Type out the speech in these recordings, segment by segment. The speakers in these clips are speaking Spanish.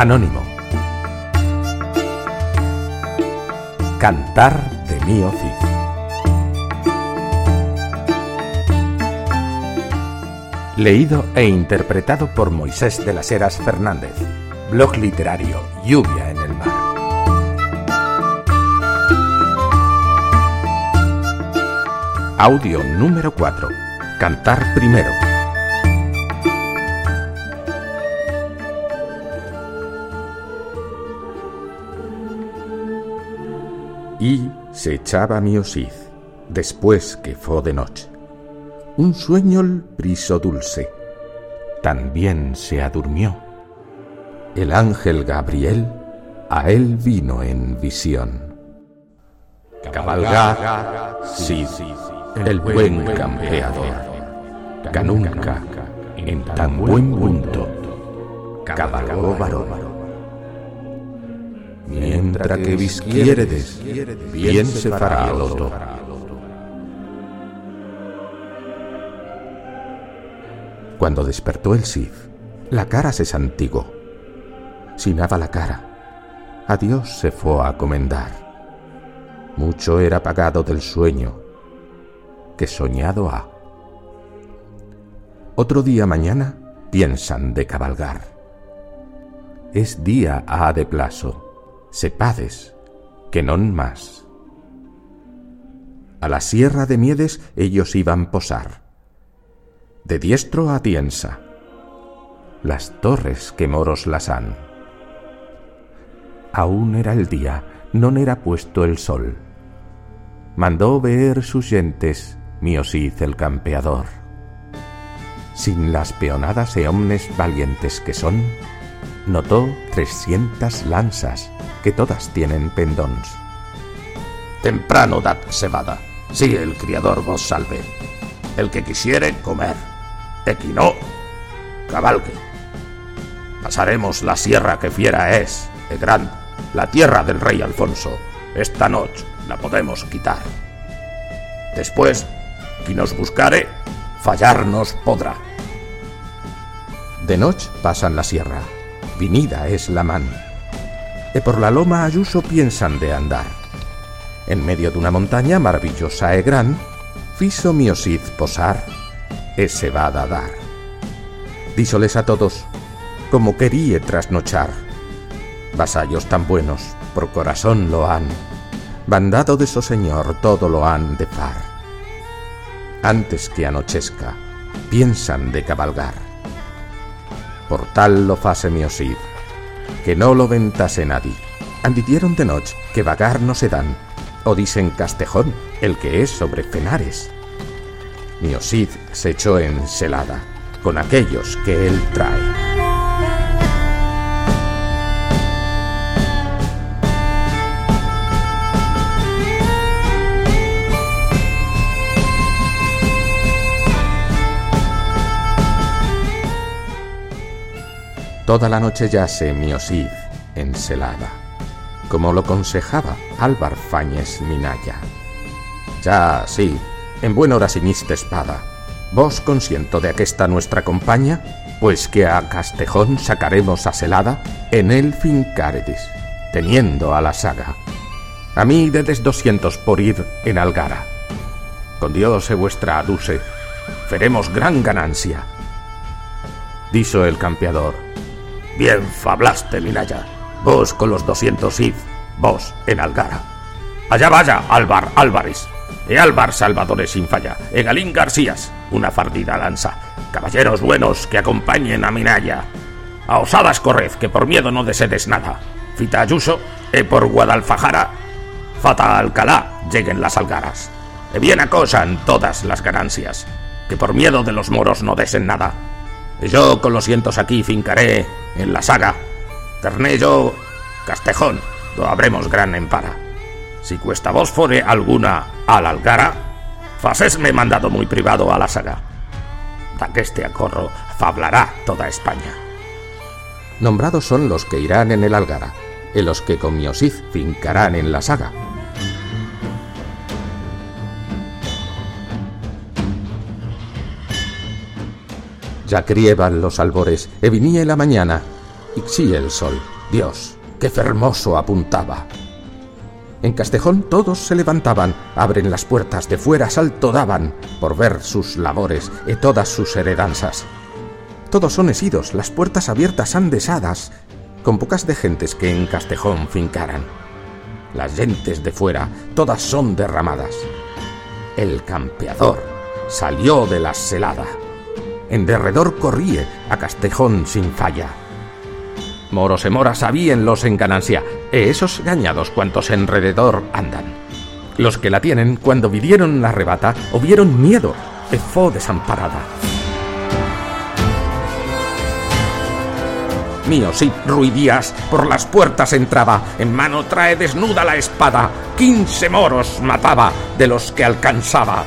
Anónimo. Cantar de mi Cid. Leído e interpretado por Moisés de las Heras Fernández. Blog literario Lluvia en el mar. Audio número 4. Cantar primero. Y se echaba Miosid, después que fue de noche. Un sueño el briso dulce, también se adurmió. El ángel Gabriel a él vino en visión. Cabalgar, sí, el buen campeador, que nunca en tan buen punto cabalgó varón. Mientras que visquiéredes, bien se fará lo otro. Cuando despertó el Sif, la cara se santigó. Sinaba la cara. A Dios se fue a comendar. Mucho era pagado del sueño que soñado ha. Otro día mañana piensan de cabalgar. Es día ha de plazo sepades que non más. A la sierra de Miedes ellos iban posar, de diestro a tiensa, las torres que moros las han. Aún era el día, non era puesto el sol. Mandó ver sus gentes Miosid el campeador. Sin las peonadas e omnes valientes que son, notó trescientas lanzas que todas tienen pendons. Temprano dad cebada, si el criador vos salve. El que quisiere comer, equino, cabalgue. Pasaremos la sierra que fiera es, e gran, la tierra del rey Alfonso. Esta noche la podemos quitar. Después, quien nos buscare, fallarnos podrá. De noche pasan la sierra, vinida es la man e por la loma Ayuso piensan de andar. En medio de una montaña maravillosa e gran, fiso Miosid posar e se va a dar. Dísoles a todos, como queríe trasnochar. Vasallos tan buenos, por corazón lo han, bandado de su señor todo lo han de par. Antes que anochezca, piensan de cabalgar. Por tal lo face Miosid, que no lo ventase nadie. Anditieron de noche que vagar no se dan, o dicen Castejón, el que es sobre Fenares. Miocid se echó en celada con aquellos que él trae. Toda la noche yace Miosif encelada, como lo aconsejaba Álvar Fáñez Minaya. Ya, sí, en buena hora siniste espada. Vos consiento de aquesta nuestra compañía, pues que a Castejón sacaremos a celada en el fincáredis, teniendo a la saga. A mí dedes doscientos por ir en Algara. Con Dios e vuestra aduce, feremos gran ganancia. Diso el campeador, Bien fablaste, Minaya. Vos con los doscientos id, vos en Algara. Allá vaya, Álvar Álvarez. E Álvar Salvadores sin falla. E Galín Garcías, una fardida lanza. Caballeros buenos que acompañen a Minaya. A osadas corred, que por miedo no desedes nada. Fita Ayuso, e por Guadalfajara, fata Alcalá lleguen las algaras. E bien acosan todas las ganancias, que por miedo de los moros no desen nada. Yo con los cientos aquí fincaré en la saga. Ternello, Castejón, do habremos gran empara. Si cuesta vos fore alguna al algara, facesme mandado muy privado a la saga. Da que este acorro fablará toda España. Nombrados son los que irán en el algara, y los que con Miosif fincarán en la saga. Ya crieban los albores, e vinía la mañana, y sí el sol, Dios, qué fermoso apuntaba. En Castejón todos se levantaban, abren las puertas, de fuera salto daban, por ver sus labores e todas sus heredanzas. Todos son esidos, las puertas abiertas han desadas, con pocas de gentes que en Castejón fincaran. Las gentes de fuera, todas son derramadas. El campeador salió de la celada en derredor corríe a Castejón sin falla. Moros e moras habían los en ganancia, e esos gañados cuantos enrededor andan. Los que la tienen, cuando vidieron la rebata, hubieron miedo, e fo desamparada. Mío, sí, Ruidías, por las puertas entraba, en mano trae desnuda la espada, quince moros mataba de los que alcanzaba.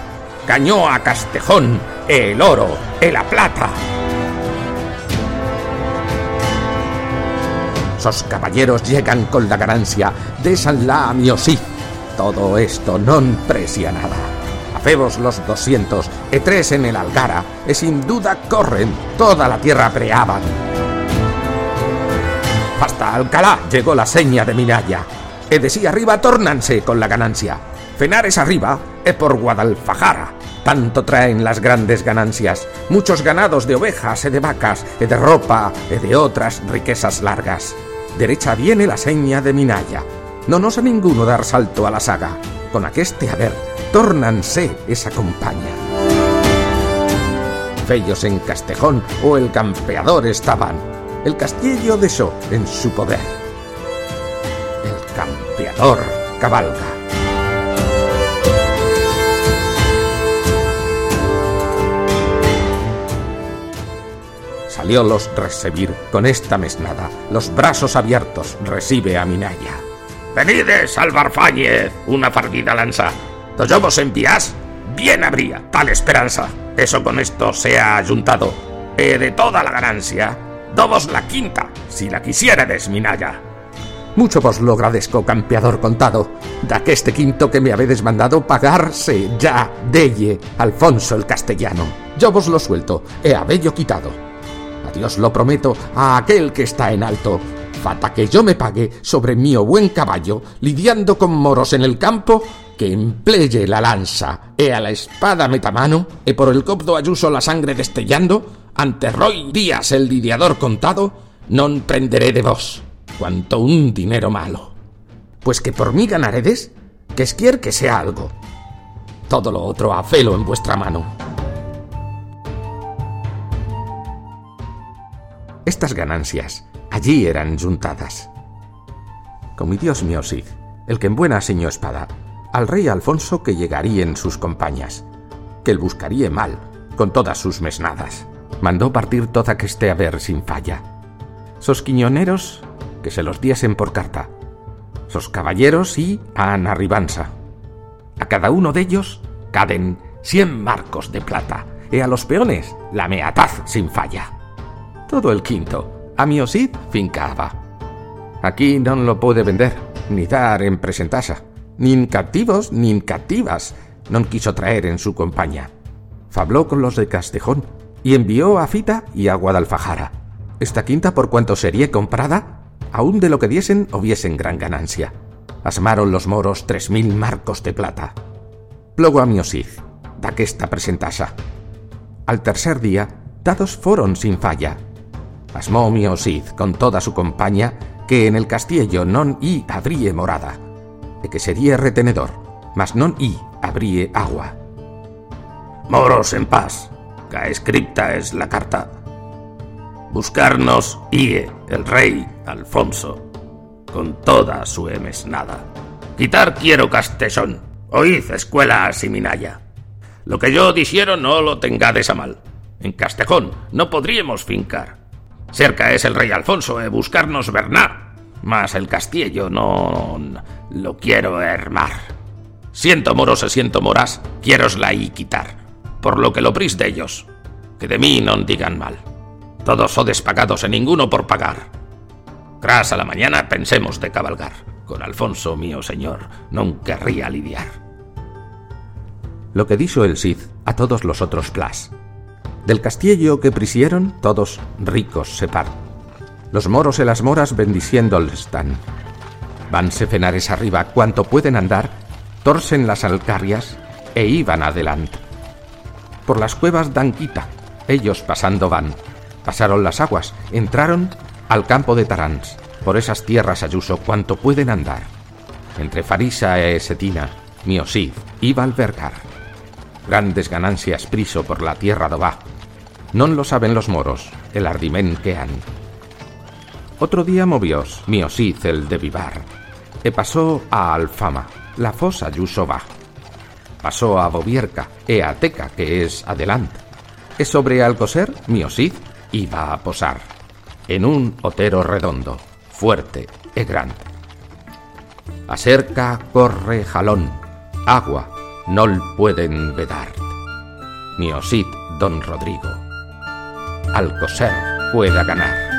Cañó a Castejón el oro, el la plata. Sos caballeros llegan con la ganancia, desanla a sí. Todo esto non precia nada. Hacemos los doscientos, e tres en el Algara, e sin duda corren, toda la tierra preaban. Hasta Alcalá llegó la seña de Minaya, e de sí arriba tornanse con la ganancia. Fenares arriba, e por Guadalfajara, tanto traen las grandes ganancias, muchos ganados de ovejas y de vacas, y de ropa y de otras riquezas largas. Derecha viene la seña de Minaya. No nos a ninguno dar salto a la saga. Con aqueste haber, tórnanse esa compañía. Fellos en Castejón o el campeador estaban. El castillo de So en su poder. El campeador cabalga. Los recibir con esta mesnada, los brazos abiertos recibe a Minaya. Venides, Albarfáñez, una fardida lanza. ¿Yo vos envías? Bien habría tal esperanza. Eso con esto sea ayuntado. E de toda la ganancia, dobos la quinta, si la quisiéredes, Minaya. Mucho vos lo agradezco, campeador contado, da que este quinto que me habedes mandado pagarse ya delle Alfonso el castellano. Yo vos lo suelto, e habello quitado. Dios lo prometo a aquel que está en alto. Fata que yo me pague sobre mi buen caballo, lidiando con moros en el campo, que empleye la lanza e a la espada meta mano, e por el copdo ayuso la sangre destellando, ante Roy Díaz el lidiador contado, non prenderé de vos, cuanto un dinero malo. Pues que por mí ganaredes, que esquier que sea algo. Todo lo otro afelo en vuestra mano. Estas ganancias allí eran juntadas. Con mi Dios mío Cid, el que en buena señó espada, al rey Alfonso que llegaría en sus compañías, que el buscaría mal, con todas sus mesnadas. Mandó partir toda que esté a ver sin falla. Sos quiñoneros que se los diesen por carta. Sos caballeros y a Ribanza. A cada uno de ellos caden cien marcos de plata, y a los peones la meataz sin falla todo el quinto, a mi osid fincaba. Aquí no lo puede vender, ni dar en presentasa, ni en captivos ni en captivas, no quiso traer en su compañía. Fabló con los de Castejón y envió a Fita y a Guadalfajara. Esta quinta por cuanto sería comprada, aún de lo que diesen hubiesen gran ganancia. Asmaron los moros tres mil marcos de plata. Luego a osid, da que esta presentasa. Al tercer día, dados fueron sin falla, Pasmó mi Cid con toda su compañía que en el castillo non i habría morada, e que sería retenedor, mas non i habría agua. Moros en paz, ca escrita es la carta. Buscarnos ie el rey Alfonso, con toda su emesnada. Quitar quiero Castellón, oíd escuela Siminaya. Lo que yo disiero no lo tengades a mal. En Castejón no podríamos fincar. Cerca es el rey Alfonso e buscarnos Bernard, mas el castillo no lo quiero hermar. Siento moros e siento moras, quierosla y quitar, por lo que lo pris de ellos, que de mí no digan mal. Todos sodes pagados e ninguno por pagar. Tras a la mañana pensemos de cabalgar. Con Alfonso mío señor no querría lidiar. Lo que dijo el Cid a todos los otros plas. Del castillo que prisieron, todos ricos se par. Los moros y las moras bendiciéndoles están. Vanse fenares arriba cuanto pueden andar, torcen las alcarrias e iban adelante. Por las cuevas dan quita, ellos pasando van Pasaron las aguas, entraron al campo de Tarans, por esas tierras Ayuso cuanto pueden andar. Entre Farisa e Setina, Miosid iba a albergar. Grandes ganancias priso por la tierra va. Non lo saben los moros, el ardimen que han. Otro día moviós Miosid el de Vivar, e pasó a Alfama, la fosa Ayuso va. Pasó a Bobierca e a Teca, que es adelante. E sobre Alcoser, Miosid iba a posar en un otero redondo, fuerte e grande. Acerca corre jalón, agua nol pueden vedar. Ni osit don Rodrigo. Al coser pueda ganar.